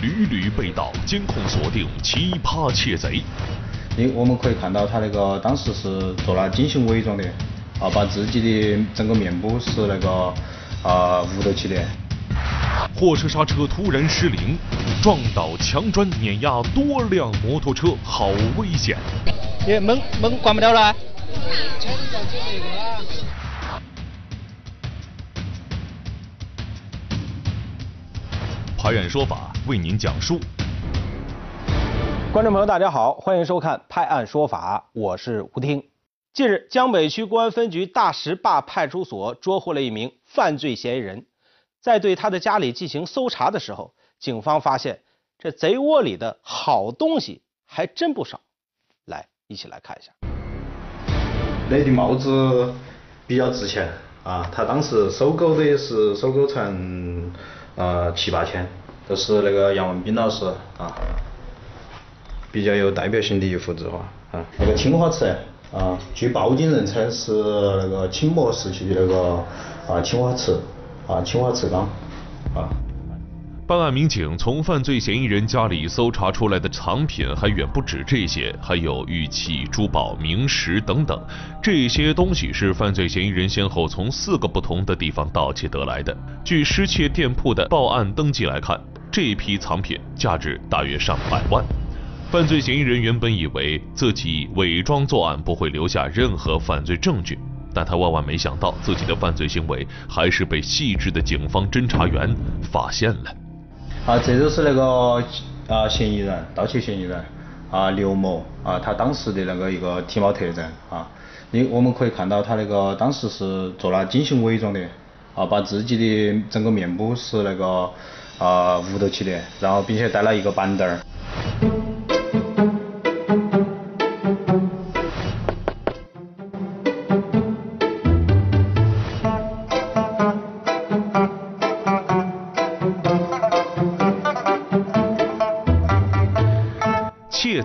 屡屡被盗，监控锁定奇葩窃贼。你我们可以看到他那个当时是做了精心伪装的，啊，把自己的整个面部是那个啊捂到起的。货车刹车突然失灵，撞倒墙砖，碾压多辆摩托车，好危险！耶，门门关不了了。拍案说法为您讲述。观众朋友，大家好，欢迎收看《拍案说法》，我是吴听。近日，江北区公安分局大石坝派出所捉获了一名犯罪嫌疑人，在对他的家里进行搜查的时候，警方发现这贼窝里的好东西还真不少。来，一起来看一下。那顶帽子比较值钱啊，他当时收购的也是收购成。呃，七八千，都是那个杨文斌老师啊，比较有代表性的一幅字画啊。那个青花瓷啊，据报警人称是那个清末时期的那个啊青花瓷啊青花瓷缸啊。办案民警从犯罪嫌疑人家里搜查出来的藏品还远不止这些，还有玉器、珠宝、名石等等。这些东西是犯罪嫌疑人先后从四个不同的地方盗窃得来的。据失窃店铺的报案登记来看，这批藏品价值大约上百万。犯罪嫌疑人原本以为自己伪装作案不会留下任何犯罪证据，但他万万没想到自己的犯罪行为还是被细致的警方侦查员发现了。啊，这就是那个啊嫌疑人，盗窃嫌疑人啊刘某啊，他当时的那个一个体貌特征啊，你我们可以看到他那个当时是做了精心伪装的啊，把自己的整个面部是那个啊捂到起的，然后并且带了一个板凳儿。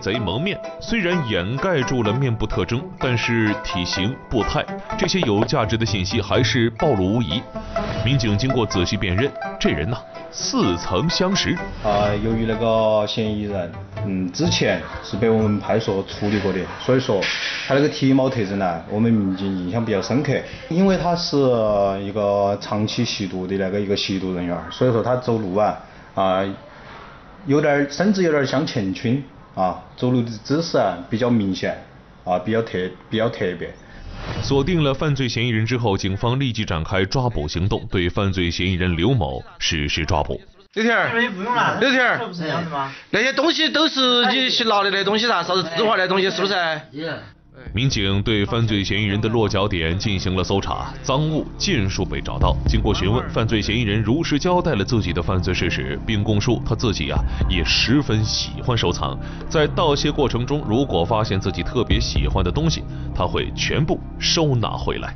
贼蒙面，虽然掩盖住了面部特征，但是体型、步态这些有价值的信息还是暴露无遗。民警经过仔细辨认，这人呐似曾相识。啊，由于那个嫌疑人，嗯，之前是被我们派出所处理过的，所以说他那个体貌特征呢，我们民警印象比较深刻。因为他是一个长期吸毒的那个一个吸毒人员，所以说他走路啊啊有点甚至有点像钱群。啊，走路的姿势啊比较明显，啊比较特比较特别。锁定了犯罪嫌疑人之后，警方立即展开抓捕行动，对犯罪嫌疑人刘某实施抓捕。刘天儿，刘天儿，那些东西都是你去拿的那东西噻，啥子字画那东西是不是？民警对犯罪嫌疑人的落脚点进行了搜查，赃物尽数被找到。经过询问，犯罪嫌疑人如实交代了自己的犯罪事实，并供述他自己啊也十分喜欢收藏，在盗窃过程中，如果发现自己特别喜欢的东西，他会全部收纳回来。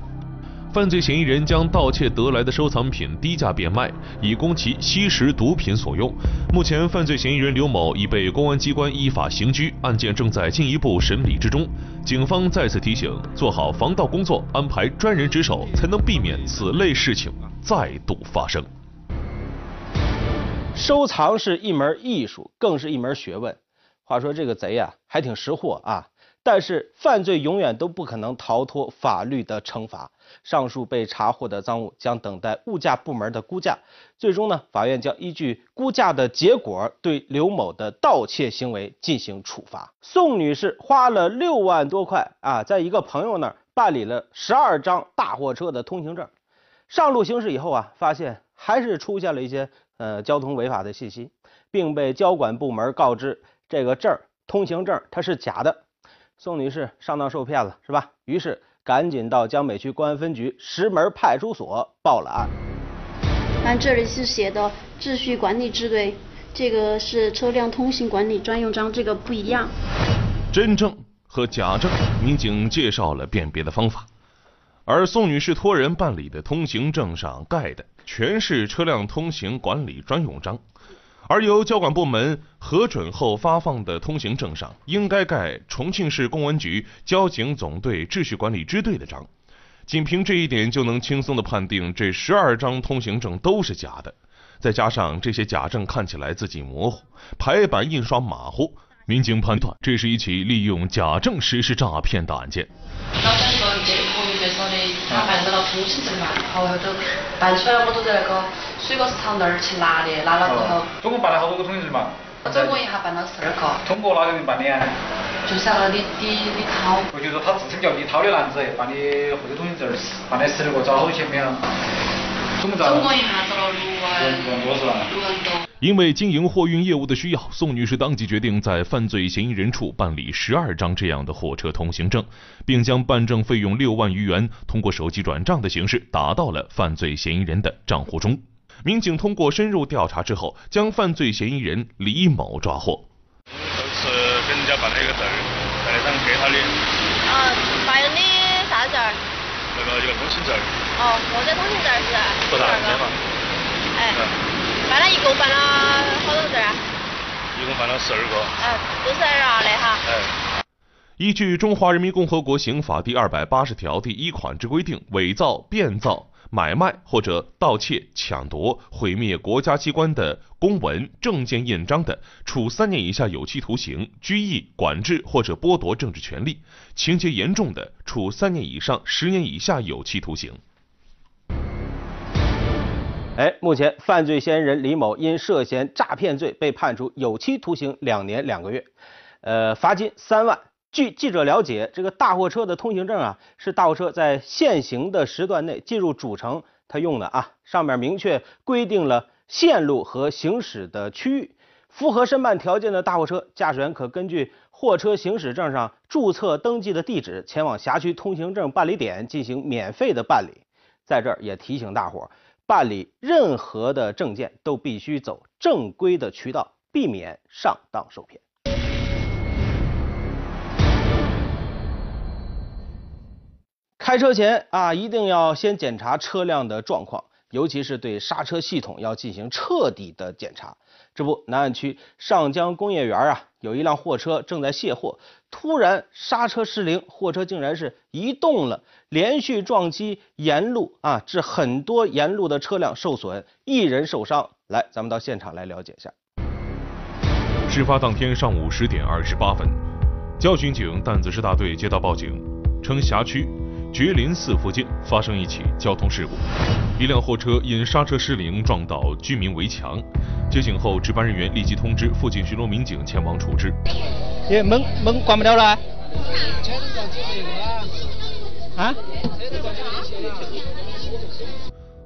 犯罪嫌疑人将盗窃得来的收藏品低价变卖，以供其吸食毒品所用。目前，犯罪嫌疑人刘某已被公安机关依法刑拘，案件正在进一步审理之中。警方再次提醒：做好防盗工作，安排专人值守，才能避免此类事情再度发生。收藏是一门艺术，更是一门学问。话说这个贼呀，还挺识货啊。但是犯罪永远都不可能逃脱法律的惩罚。上述被查获的赃物将等待物价部门的估价，最终呢，法院将依据估价的结果对刘某的盗窃行为进行处罚。宋女士花了六万多块啊，在一个朋友那儿办理了十二张大货车的通行证，上路行驶以后啊，发现还是出现了一些呃交通违法的信息，并被交管部门告知这个证儿通行证它是假的。宋女士上当受骗了，是吧？于是赶紧到江北区公安分局石门派出所报了案。按这里是写的秩序管理支队，这个是车辆通行管理专用章，这个不一样。真证和假证，民警介绍了辨别的方法。而宋女士托人办理的通行证上盖的全是车辆通行管理专用章。而由交管部门核准后发放的通行证上，应该盖重庆市公安局交警总队秩序管理支队的章。仅凭这一点，就能轻松的判定这十二张通行证都是假的。再加上这些假证看起来字迹模糊，排版印刷马虎，民警判断这是一起利用假证实施诈骗的案件他办到了通行证嘛然后就办出来我就在那个。水果市场那儿去拿的，拿了过后。总共办了好多个通行证嘛？总共一下办了十二个。通过哪个人办的啊？就是那个李李李涛。我就说他自称叫李涛的男子办的户口通行证，办了十二个，找好多钱没有？总共一下找了六万。六万多是吧？六万多。因为经营货运业务的需要，宋女士当即决定在犯罪嫌疑人处办理十二张这样的货车通行证，并将办证费用六万余元通过手机转账的形式打到了犯罪嫌疑人的账户中。民警通过深入调查之后，将犯罪嫌疑人李某抓获。都是跟人家办了一个证，办了张给他的。啊，办的啥证？那个一个通行证。哦，货车通行证是。多大钱嘛？哎。办了一共办了好多证啊？一共办了十二个。嗯，都是二的哈。哎。依据《中华人民共和国刑法》第二百八十条第一款之规定，伪造、变造、买卖或者盗窃、抢夺、毁灭国家机关的公文、证件、印章的，处三年以下有期徒刑、拘役、管制或者剥夺政治权利；情节严重的，处三年以上十年以下有期徒刑。哎，目前犯罪嫌疑人李某因涉嫌诈骗罪被判处有期徒刑两年两个月，呃，罚金三万。据记者了解，这个大货车的通行证啊，是大货车在限行的时段内进入主城他用的啊，上面明确规定了线路和行驶的区域。符合申办条件的大货车驾驶员可根据货车行驶证上注册登记的地址，前往辖区通行证办理点进行免费的办理。在这儿也提醒大伙儿。办理任何的证件都必须走正规的渠道，避免上当受骗。开车前啊，一定要先检查车辆的状况，尤其是对刹车系统要进行彻底的检查。这不，南岸区上江工业园啊，有一辆货车正在卸货，突然刹车失灵，货车竟然是移动了。连续撞击沿路啊，致很多沿路的车辆受损，一人受伤。来，咱们到现场来了解一下。事发当天上午十点二十八分，交巡警担子市大队接到报警，称辖区觉林寺附近发生一起交通事故，一辆货车因刹车失灵撞倒居民围墙。接警后，值班人员立即通知附近巡逻民警前往处置。耶，门门关不了了。啊！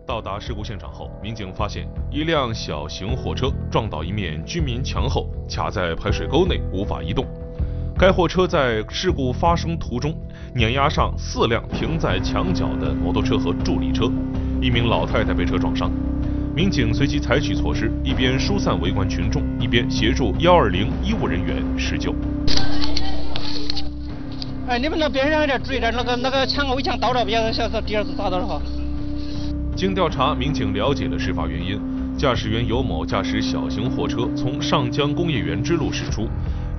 到达事故现场后，民警发现一辆小型货车撞倒一面居民墙后，卡在排水沟内，无法移动。该货车在事故发生途中碾压上四辆停在墙角的摩托车和助力车，一名老太太被车撞伤。民警随即采取措施，一边疏散围观群众，一边协助幺二零医务人员施救。哎，你们那边上点注意点，那个那个墙围墙倒了，别让小子第二次砸到了哈。经调查，民警了解了事发原因。驾驶员尤某驾驶小型货车从上江工业园支路驶出，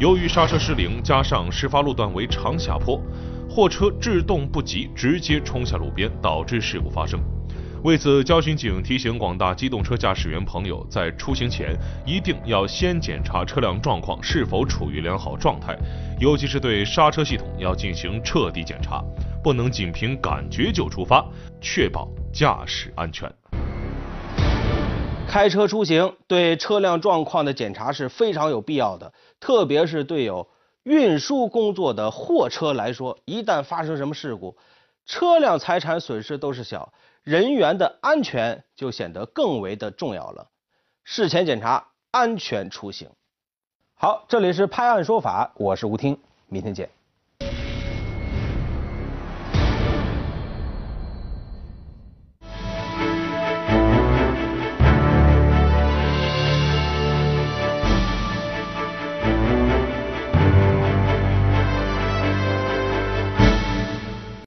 由于刹车失灵，加上事发路段为长下坡，货车制动不及，直接冲下路边，导致事故发生。为此，交巡警提醒广大机动车驾驶员朋友，在出行前一定要先检查车辆状况是否处于良好状态，尤其是对刹车系统要进行彻底检查，不能仅凭感觉就出发，确保驾驶安全。开车出行对车辆状况的检查是非常有必要的，特别是对有运输工作的货车来说，一旦发生什么事故，车辆财产损失都是小。人员的安全就显得更为的重要了。事前检查，安全出行。好，这里是拍案说法，我是吴听，明天见。